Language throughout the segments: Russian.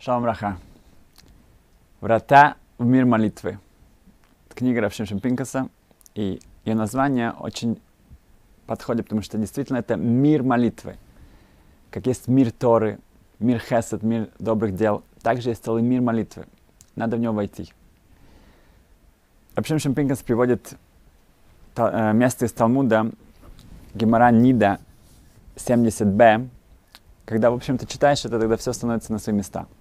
Шалом Раха. Врата в мир молитвы. Это книга Равшим Пинкаса, и ее название очень подходит, потому что действительно это мир молитвы. Как есть мир Торы, мир Хесед, мир добрых дел, также есть целый мир молитвы. Надо в него войти. Равшим Пинкас приводит э, место из Талмуда Гемора Нида 70b, когда, в общем-то, читаешь это, тогда все становится на свои места –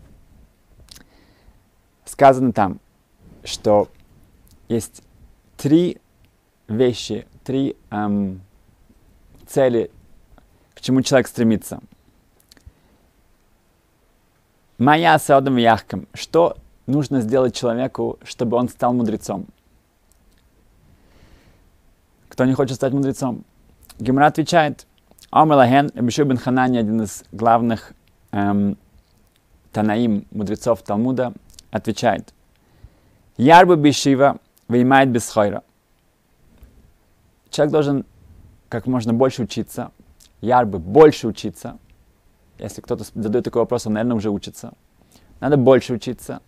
сказано там, что есть три вещи, три эм, цели, к чему человек стремится. Моя саудом яхкам. Что нужно сделать человеку, чтобы он стал мудрецом? Кто не хочет стать мудрецом? Гимра отвечает, Омелахен, Рабишу бен Ханани, один из главных эм, танаим, мудрецов Талмуда, отвечает, Ярба бешива вынимает без хойра. Человек должен как можно больше учиться, ярбы больше учиться. Если кто-то задает такой вопрос, он, наверное, уже учится. Надо больше учиться,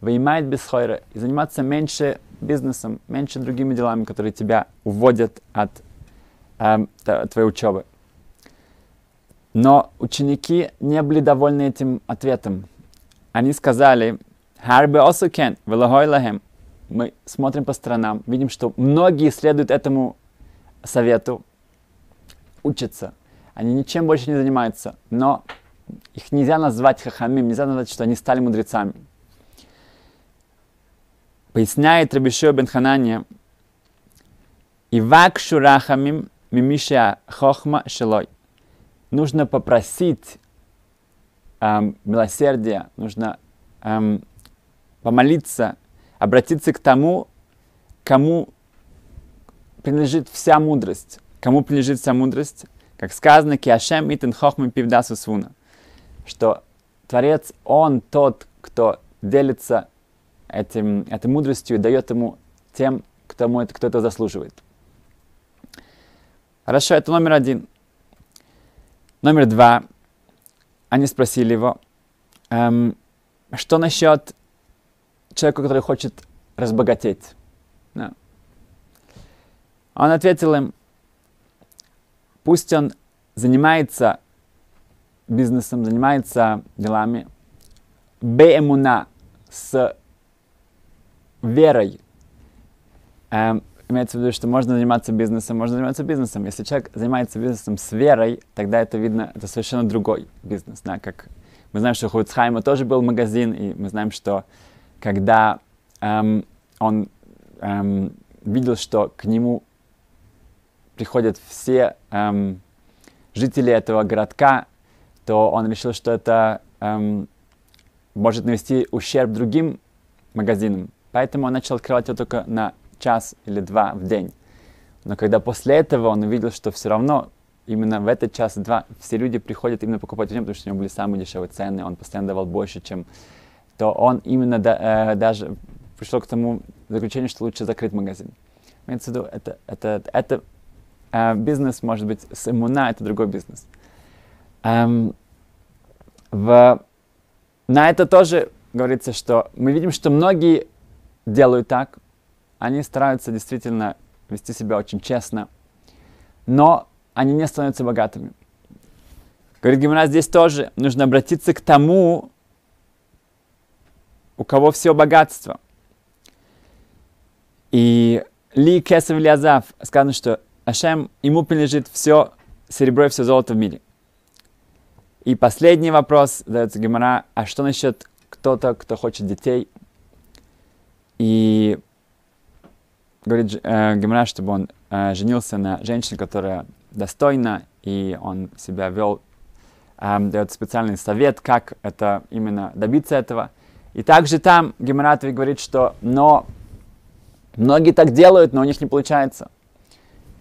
вынимает без хойра и заниматься меньше бизнесом, меньше другими делами, которые тебя уводят от э, твоей учебы. Но ученики не были довольны этим ответом. Они сказали, Харбе осукен, лахем. Мы смотрим по сторонам, видим, что многие следуют этому совету, учатся. Они ничем больше не занимаются, но их нельзя назвать хахамим, нельзя назвать, что они стали мудрецами. Поясняет Рабишио бен Ханания, Ивак шурахамим мимиша хохма шелой. Нужно попросить эм, милосердия, нужно эм, помолиться, обратиться к тому, кому принадлежит вся мудрость. Кому принадлежит вся мудрость? Как сказано, Киашем итен хохмы пивдасу свуна. Что Творец, Он тот, кто делится этим, этой мудростью и дает ему тем, кто, это, кто это заслуживает. Хорошо, это номер один. Номер два. Они спросили его, эм, что насчет человеку, который хочет разбогатеть. Да. Он ответил им, пусть он занимается бизнесом, занимается делами, беэмуна, с верой. Эм, имеется в виду, что можно заниматься бизнесом, можно заниматься бизнесом. Если человек занимается бизнесом с верой, тогда это видно, это совершенно другой бизнес. Да? Как мы знаем, что у Хуцхайма тоже был магазин, и мы знаем, что когда эм, он эм, видел, что к нему приходят все эм, жители этого городка, то он решил, что это эм, может навести ущерб другим магазинам. Поэтому он начал открывать его только на час или два в день. Но когда после этого он увидел, что все равно именно в этот час-два все люди приходят именно покупать у него, потому что у него были самые дешевые цены, он постоянно давал больше, чем то он именно да, э, даже пришел к тому заключению, что лучше закрыть магазин. Имеется в виду, это, это, это э, бизнес, может быть, с иммуна, это другой бизнес. Эм, в, на это тоже говорится, что мы видим, что многие делают так, они стараются действительно вести себя очень честно, но они не становятся богатыми. Говорит Гимара, здесь тоже нужно обратиться к тому, у кого все богатство. И Ли Кесов Лиазав сказано, что Ашем, ему принадлежит все серебро и все золото в мире. И последний вопрос задается Гемора, а что насчет кто-то, кто хочет детей? И говорит э, Гемора, чтобы он э, женился на женщине, которая достойна, и он себя вел, э, дает специальный совет, как это именно добиться этого – и также там Геморатович говорит, что но многие так делают, но у них не получается.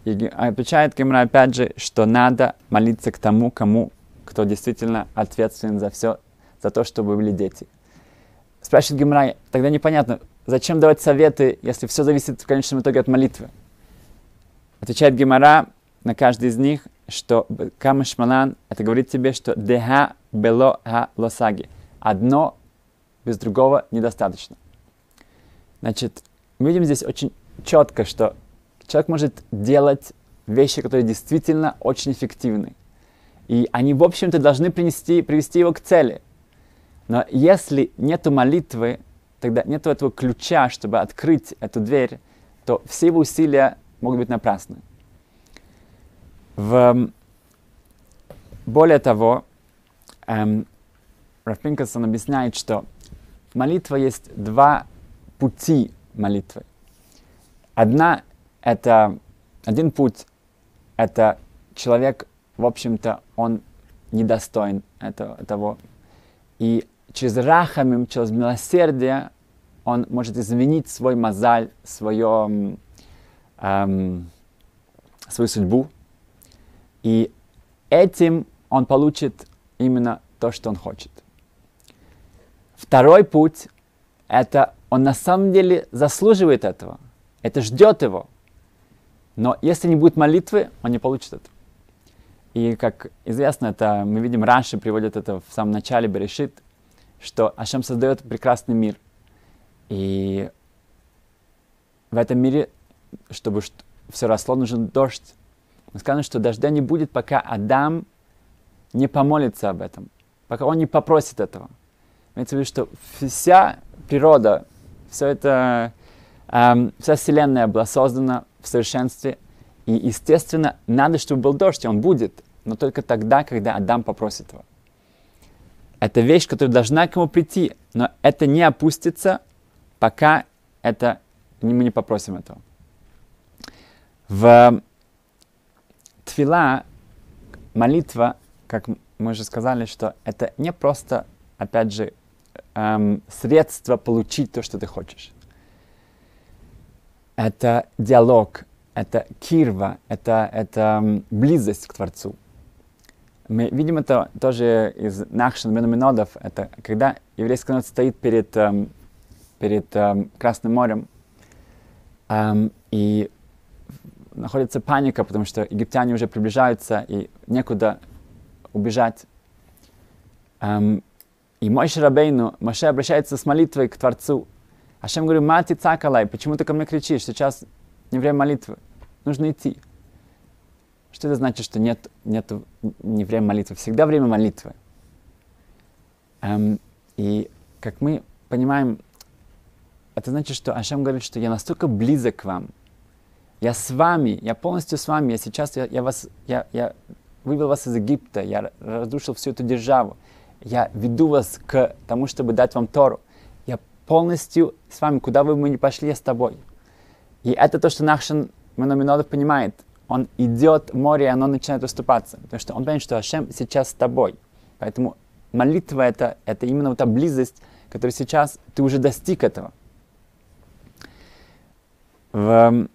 И отвечает Гемора опять же, что надо молиться к тому, кому, кто действительно ответственен за все, за то, чтобы были дети. Спрашивает Гемора, тогда непонятно, зачем давать советы, если все зависит в конечном итоге от молитвы. Отвечает Гемора на каждый из них, что Камышмалан, это говорит тебе, что деха бело ха лосаги. Одно без другого недостаточно. Значит, мы видим здесь очень четко, что человек может делать вещи, которые действительно очень эффективны. И они, в общем-то, должны принести, привести его к цели. Но если нет молитвы, тогда нет этого ключа, чтобы открыть эту дверь, то все его усилия могут быть напрасны. В... Более того, эм, Раф объясняет, что молитва есть два пути молитвы. Одна — это один путь — это человек, в общем-то, он недостоин этого, того. И через рахамим, через милосердие он может изменить свой мозаль, свое, эм, свою судьбу. И этим он получит именно то, что он хочет. Второй путь – это он на самом деле заслуживает этого. Это ждет его. Но если не будет молитвы, он не получит это. И как известно, это мы видим, Раши приводит это в самом начале Берешит, что Ашем создает прекрасный мир. И в этом мире, чтобы все росло, нужен дождь. Мы сказано, что дождя не будет, пока Адам не помолится об этом, пока он не попросит этого. Имеется в виду, что вся природа, все это, эм, вся Вселенная была создана в совершенстве. И, естественно, надо, чтобы был дождь, и он будет, но только тогда, когда Адам попросит его. Это вещь, которая должна к нему прийти, но это не опустится, пока это, мы не попросим этого. В твила молитва, как мы уже сказали, что это не просто, опять же, эм, средство получить то, что ты хочешь. Это диалог, это кирва, это, это близость к Творцу. Мы видим это тоже из Нахшин Меноминодов. Это когда еврейский народ стоит перед, эм, перед эм, Красным морем, эм, и находится паника, потому что египтяне уже приближаются, и некуда убежать. Эм, и мой Шарабейну, Моше обращается с молитвой к Творцу. Ашем говорит, мати цакалай, почему ты ко мне кричишь? Сейчас не время молитвы. Нужно идти. Что это значит, что нет, нет не время молитвы? Всегда время молитвы. Эм, и как мы понимаем, это значит, что Ашем говорит, что я настолько близок к вам. Я с вами, я полностью с вами. Я сейчас, я, я вас, я, я вывел вас из Египта, я разрушил всю эту державу я веду вас к тому, чтобы дать вам Тору. Я полностью с вами, куда бы мы ни пошли, я с тобой. И это то, что Нахшин Маноминодов понимает. Он идет в море, и оно начинает уступаться. Потому что он понимает, что Ашем сейчас с тобой. Поэтому молитва это, это именно вот та близость, которую сейчас ты уже достиг этого. В...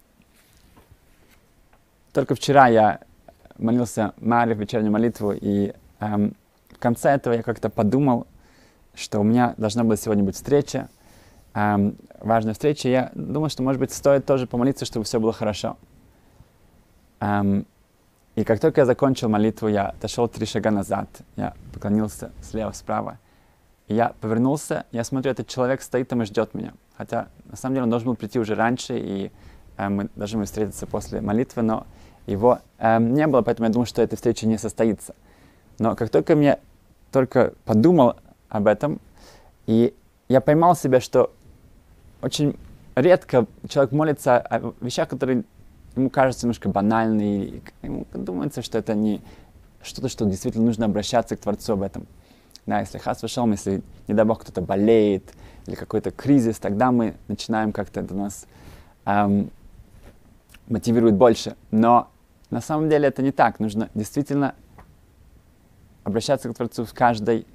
Только вчера я молился Маре в вечернюю молитву, и эм, конце этого я как-то подумал, что у меня должна была сегодня быть встреча, эм, важная встреча. Я думал, что, может быть, стоит тоже помолиться, чтобы все было хорошо. Эм, и как только я закончил молитву, я отошел три шага назад. Я поклонился слева-справа. И я повернулся, я смотрю, этот человек стоит там и ждет меня. Хотя, на самом деле, он должен был прийти уже раньше, и э, мы должны были встретиться после молитвы, но его э, не было, поэтому я думал, что эта встреча не состоится. Но как только мне только подумал об этом, и я поймал себя, что очень редко человек молится о вещах, которые ему кажутся немножко банальными, и ему думается, что это не что-то, что действительно нужно обращаться к Творцу об этом. Да, если хас вышел, если, не дай бог, кто-то болеет, или какой-то кризис, тогда мы начинаем как-то это нас эм, мотивирует больше. Но на самом деле это не так. Нужно действительно обращаться к Творцу с каждой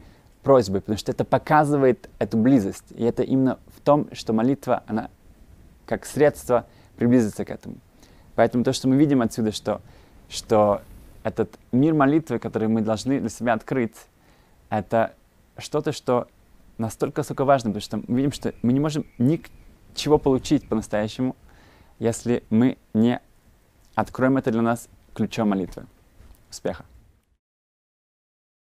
просьбой, потому что это показывает эту близость. И это именно в том, что молитва, она как средство приблизиться к этому. Поэтому то, что мы видим отсюда, что, что этот мир молитвы, который мы должны для себя открыть, это что-то, что настолько высоко важно, потому что мы видим, что мы не можем ничего получить по-настоящему, если мы не откроем это для нас ключом молитвы. Успеха!